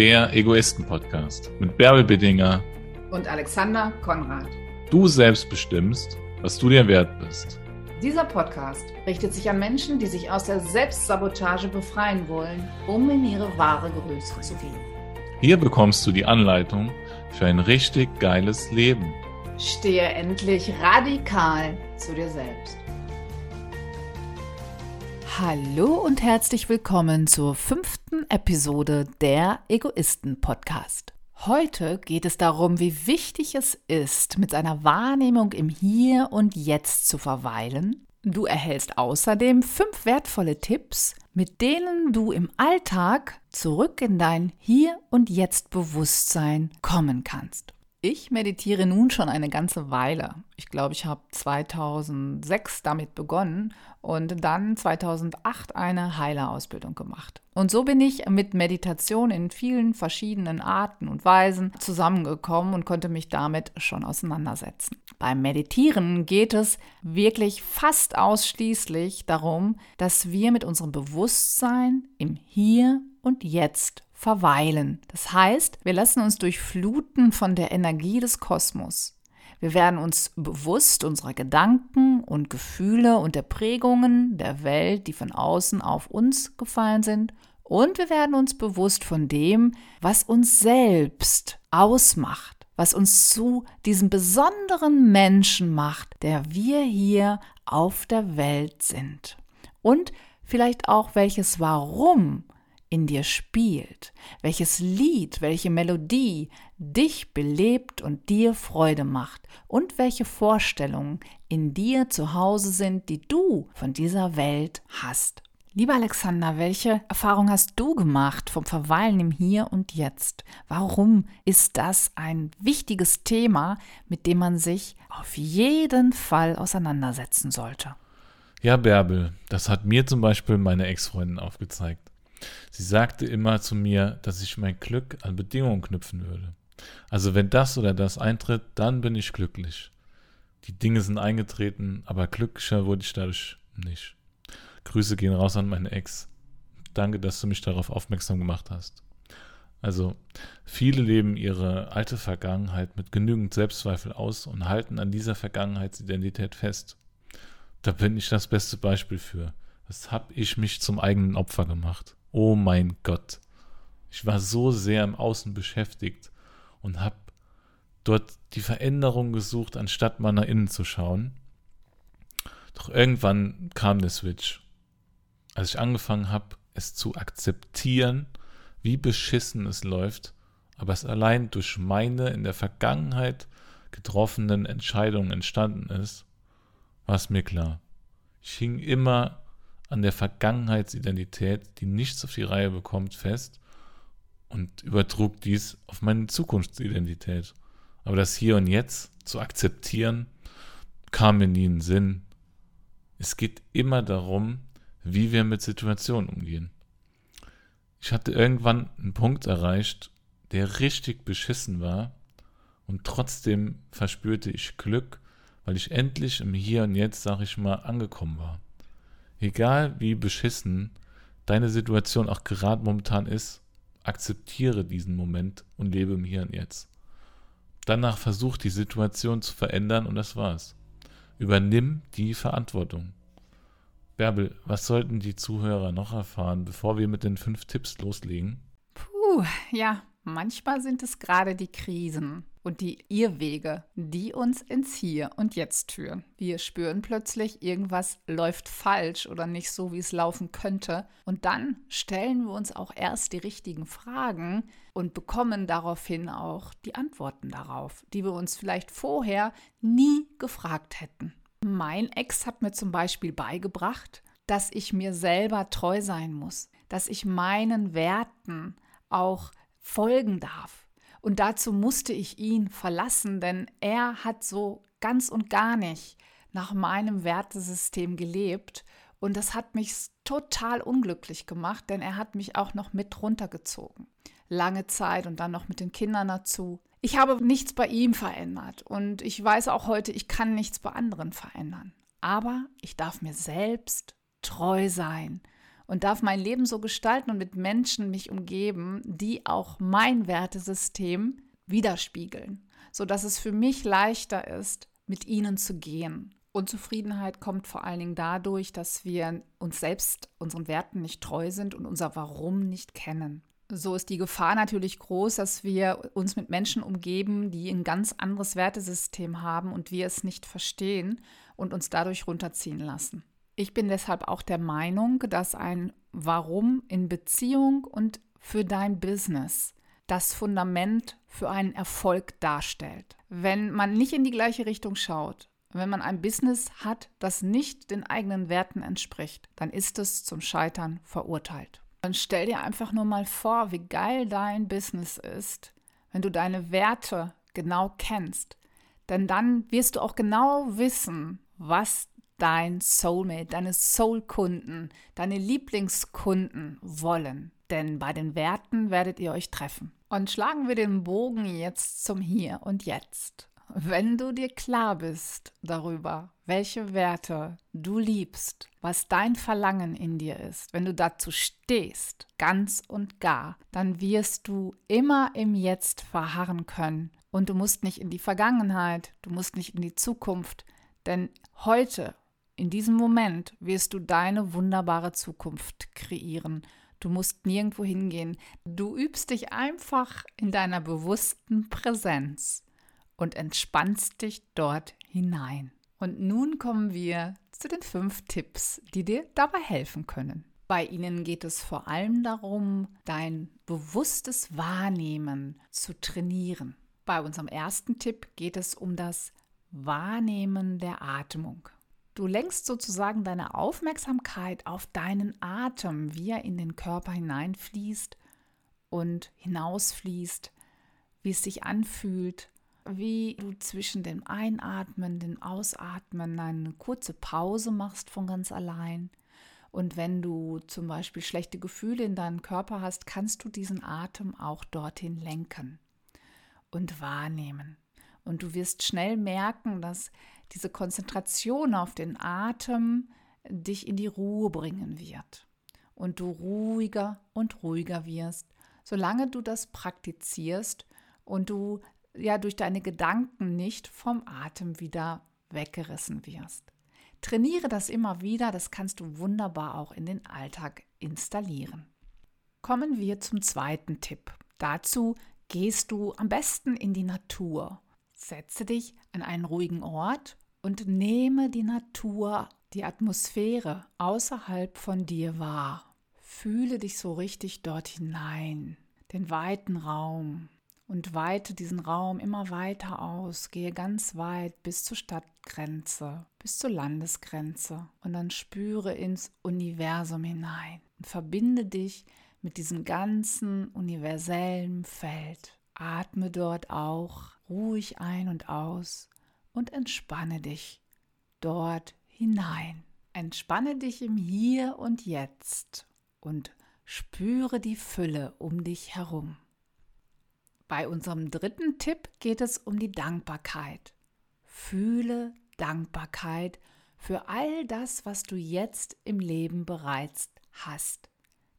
der Egoisten-Podcast mit Bärbel Beddinger und Alexander Konrad. Du selbst bestimmst, was du dir wert bist. Dieser Podcast richtet sich an Menschen, die sich aus der Selbstsabotage befreien wollen, um in ihre wahre Größe zu gehen. Hier bekommst du die Anleitung für ein richtig geiles Leben. Stehe endlich radikal zu dir selbst. Hallo und herzlich willkommen zur fünften Episode der Egoisten Podcast. Heute geht es darum, wie wichtig es ist, mit seiner Wahrnehmung im Hier und Jetzt zu verweilen. Du erhältst außerdem fünf wertvolle Tipps, mit denen du im Alltag zurück in dein Hier und Jetzt Bewusstsein kommen kannst. Ich meditiere nun schon eine ganze Weile. Ich glaube, ich habe 2006 damit begonnen und dann 2008 eine Heilerausbildung gemacht. Und so bin ich mit Meditation in vielen verschiedenen Arten und Weisen zusammengekommen und konnte mich damit schon auseinandersetzen. Beim Meditieren geht es wirklich fast ausschließlich darum, dass wir mit unserem Bewusstsein im Hier und Jetzt verweilen. Das heißt, wir lassen uns durchfluten von der Energie des Kosmos. Wir werden uns bewusst unserer Gedanken und Gefühle und der Prägungen der Welt, die von außen auf uns gefallen sind. Und wir werden uns bewusst von dem, was uns selbst ausmacht, was uns zu diesem besonderen Menschen macht, der wir hier auf der Welt sind. Und vielleicht auch welches Warum in dir spielt, welches Lied, welche Melodie dich belebt und dir Freude macht und welche Vorstellungen in dir zu Hause sind, die du von dieser Welt hast. Lieber Alexander, welche Erfahrung hast du gemacht vom Verweilen im Hier und Jetzt? Warum ist das ein wichtiges Thema, mit dem man sich auf jeden Fall auseinandersetzen sollte? Ja, Bärbel, das hat mir zum Beispiel meine Ex-Freundin aufgezeigt. Sie sagte immer zu mir, dass ich mein Glück an Bedingungen knüpfen würde. Also wenn das oder das eintritt, dann bin ich glücklich. Die Dinge sind eingetreten, aber glücklicher wurde ich dadurch nicht. Grüße gehen raus an meine Ex. Danke, dass du mich darauf aufmerksam gemacht hast. Also, viele leben ihre alte Vergangenheit mit genügend Selbstzweifel aus und halten an dieser Vergangenheitsidentität fest. Da bin ich das beste Beispiel für. Das habe ich mich zum eigenen Opfer gemacht oh mein Gott, ich war so sehr im Außen beschäftigt und habe dort die Veränderung gesucht, anstatt mal nach innen zu schauen. Doch irgendwann kam der Switch. Als ich angefangen habe, es zu akzeptieren, wie beschissen es läuft, aber es allein durch meine in der Vergangenheit getroffenen Entscheidungen entstanden ist, war es mir klar. Ich hing immer an der Vergangenheitsidentität, die nichts auf die Reihe bekommt, fest und übertrug dies auf meine Zukunftsidentität. Aber das Hier und Jetzt zu akzeptieren, kam mir nie in den Sinn. Es geht immer darum, wie wir mit Situationen umgehen. Ich hatte irgendwann einen Punkt erreicht, der richtig beschissen war und trotzdem verspürte ich Glück, weil ich endlich im Hier und Jetzt, sag ich mal, angekommen war. Egal wie beschissen deine Situation auch gerade momentan ist, akzeptiere diesen Moment und lebe im Hier und Jetzt. Danach versuch die Situation zu verändern und das war's. Übernimm die Verantwortung. Bärbel, was sollten die Zuhörer noch erfahren, bevor wir mit den fünf Tipps loslegen? Puh, ja, manchmal sind es gerade die Krisen und die Irrwege, die uns ins Hier und Jetzt führen. Wir spüren plötzlich, irgendwas läuft falsch oder nicht so, wie es laufen könnte. Und dann stellen wir uns auch erst die richtigen Fragen und bekommen daraufhin auch die Antworten darauf, die wir uns vielleicht vorher nie gefragt hätten. Mein Ex hat mir zum Beispiel beigebracht, dass ich mir selber treu sein muss, dass ich meinen Werten auch folgen darf und dazu musste ich ihn verlassen, denn er hat so ganz und gar nicht nach meinem Wertesystem gelebt. Und das hat mich total unglücklich gemacht, denn er hat mich auch noch mit runtergezogen. Lange Zeit und dann noch mit den Kindern dazu. Ich habe nichts bei ihm verändert und ich weiß auch heute, ich kann nichts bei anderen verändern. Aber ich darf mir selbst treu sein und darf mein Leben so gestalten und mit Menschen mich umgeben, die auch mein Wertesystem widerspiegeln, sodass es für mich leichter ist, mit ihnen zu gehen. Unzufriedenheit kommt vor allen Dingen dadurch, dass wir uns selbst, unseren Werten nicht treu sind und unser Warum nicht kennen. So ist die Gefahr natürlich groß, dass wir uns mit Menschen umgeben, die ein ganz anderes Wertesystem haben und wir es nicht verstehen und uns dadurch runterziehen lassen. Ich bin deshalb auch der Meinung, dass ein Warum in Beziehung und für dein Business das Fundament für einen Erfolg darstellt. Wenn man nicht in die gleiche Richtung schaut, wenn man ein Business hat, das nicht den eigenen Werten entspricht, dann ist es zum Scheitern verurteilt. Dann stell dir einfach nur mal vor, wie geil dein Business ist, wenn du deine Werte genau kennst. Denn dann wirst du auch genau wissen, was dein Soulmate, deine Soulkunden, deine Lieblingskunden wollen. Denn bei den Werten werdet ihr euch treffen. Und schlagen wir den Bogen jetzt zum Hier und Jetzt. Wenn du dir klar bist darüber, welche Werte du liebst, was dein Verlangen in dir ist, wenn du dazu stehst, ganz und gar, dann wirst du immer im Jetzt verharren können. Und du musst nicht in die Vergangenheit, du musst nicht in die Zukunft, denn heute, in diesem Moment, wirst du deine wunderbare Zukunft kreieren. Du musst nirgendwo hingehen. Du übst dich einfach in deiner bewussten Präsenz und entspannst dich dort hinein. Und nun kommen wir zu den fünf Tipps, die dir dabei helfen können. Bei ihnen geht es vor allem darum, dein bewusstes Wahrnehmen zu trainieren. Bei unserem ersten Tipp geht es um das Wahrnehmen der Atmung. Du lenkst sozusagen deine Aufmerksamkeit auf deinen Atem, wie er in den Körper hineinfließt und hinausfließt, wie es sich anfühlt wie du zwischen dem Einatmen, dem Ausatmen eine kurze Pause machst von ganz allein. Und wenn du zum Beispiel schlechte Gefühle in deinem Körper hast, kannst du diesen Atem auch dorthin lenken und wahrnehmen. Und du wirst schnell merken, dass diese Konzentration auf den Atem dich in die Ruhe bringen wird. Und du ruhiger und ruhiger wirst, solange du das praktizierst und du ja durch deine Gedanken nicht vom Atem wieder weggerissen wirst. Trainiere das immer wieder, das kannst du wunderbar auch in den Alltag installieren. Kommen wir zum zweiten Tipp. Dazu gehst du am besten in die Natur. Setze dich an einen ruhigen Ort und nehme die Natur, die Atmosphäre außerhalb von dir wahr. Fühle dich so richtig dort hinein, den weiten Raum, und weite diesen Raum immer weiter aus. Gehe ganz weit bis zur Stadtgrenze, bis zur Landesgrenze und dann spüre ins Universum hinein und verbinde dich mit diesem ganzen universellen Feld. Atme dort auch ruhig ein und aus und entspanne dich dort hinein. Entspanne dich im Hier und Jetzt und spüre die Fülle um dich herum. Bei unserem dritten Tipp geht es um die Dankbarkeit. Fühle Dankbarkeit für all das, was du jetzt im Leben bereits hast.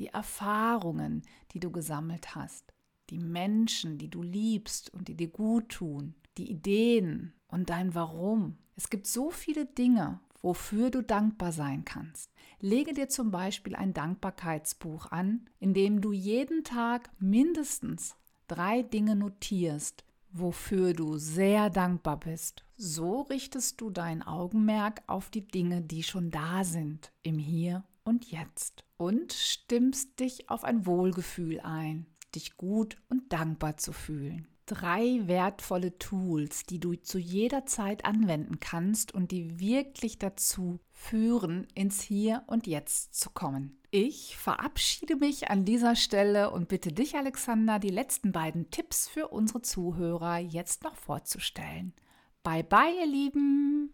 Die Erfahrungen, die du gesammelt hast. Die Menschen, die du liebst und die dir gut tun. Die Ideen und dein Warum. Es gibt so viele Dinge, wofür du dankbar sein kannst. Lege dir zum Beispiel ein Dankbarkeitsbuch an, in dem du jeden Tag mindestens drei Dinge notierst, wofür du sehr dankbar bist, so richtest du dein Augenmerk auf die Dinge, die schon da sind, im Hier und Jetzt und stimmst dich auf ein Wohlgefühl ein, dich gut und dankbar zu fühlen drei wertvolle Tools, die du zu jeder Zeit anwenden kannst und die wirklich dazu führen, ins Hier und Jetzt zu kommen. Ich verabschiede mich an dieser Stelle und bitte dich, Alexander, die letzten beiden Tipps für unsere Zuhörer jetzt noch vorzustellen. Bye bye, ihr Lieben!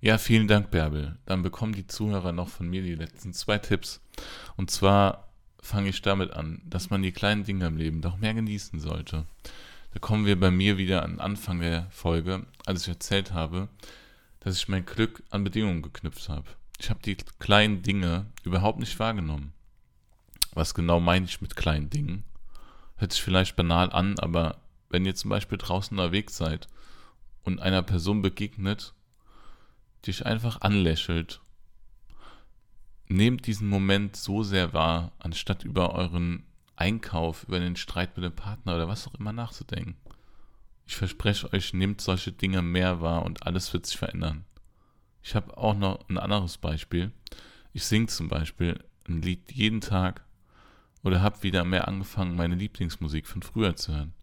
Ja, vielen Dank, Bärbel. Dann bekommen die Zuhörer noch von mir die letzten zwei Tipps. Und zwar fange ich damit an, dass man die kleinen Dinge im Leben doch mehr genießen sollte. Da kommen wir bei mir wieder an Anfang der Folge, als ich erzählt habe, dass ich mein Glück an Bedingungen geknüpft habe. ich habe die kleinen Dinge überhaupt nicht wahrgenommen. Was genau meine ich mit kleinen Dingen? Hört sich vielleicht banal an, aber wenn ihr zum Beispiel draußen unterwegs seid und einer Person begegnet, die euch einfach anlächelt, nehmt diesen Moment so sehr wahr, anstatt über euren Einkauf, über den Streit mit dem Partner oder was auch immer nachzudenken. Ich verspreche euch, nehmt solche Dinge mehr wahr und alles wird sich verändern. Ich habe auch noch ein anderes Beispiel. Ich singe zum Beispiel ein Lied jeden Tag oder habe wieder mehr angefangen, meine Lieblingsmusik von früher zu hören.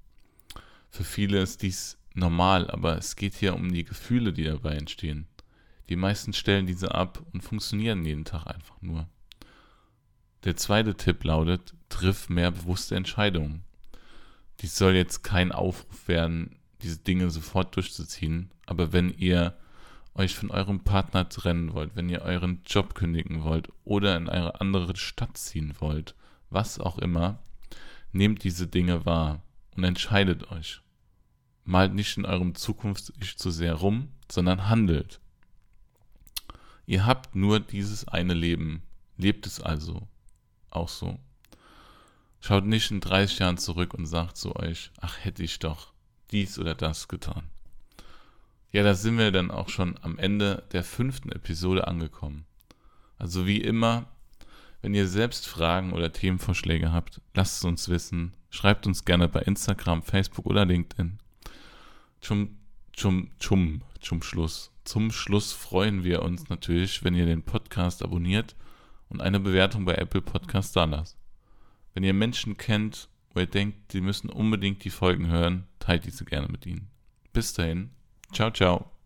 Für viele ist dies normal, aber es geht hier um die Gefühle, die dabei entstehen. Die meisten stellen diese ab und funktionieren jeden Tag einfach nur. Der zweite Tipp lautet, triff mehr bewusste Entscheidungen. Dies soll jetzt kein Aufruf werden, diese Dinge sofort durchzuziehen, aber wenn ihr euch von eurem Partner trennen wollt, wenn ihr euren Job kündigen wollt oder in eine andere Stadt ziehen wollt, was auch immer, nehmt diese Dinge wahr und entscheidet euch. Malt nicht in eurem Zukunfts-Ich zu sehr rum, sondern handelt. Ihr habt nur dieses eine Leben. Lebt es also auch so. Schaut nicht in 30 Jahren zurück und sagt zu euch, ach hätte ich doch dies oder das getan. Ja, da sind wir dann auch schon am Ende der fünften Episode angekommen. Also wie immer, wenn ihr selbst Fragen oder Themenvorschläge habt, lasst es uns wissen. Schreibt uns gerne bei Instagram, Facebook oder LinkedIn. Zum, zum, zum, zum Schluss. Zum Schluss freuen wir uns natürlich, wenn ihr den Podcast abonniert und eine Bewertung bei Apple Podcast da lasst. Wenn ihr Menschen kennt, wo ihr denkt, sie müssen unbedingt die Folgen hören, teilt diese gerne mit ihnen. Bis dahin, ciao, ciao.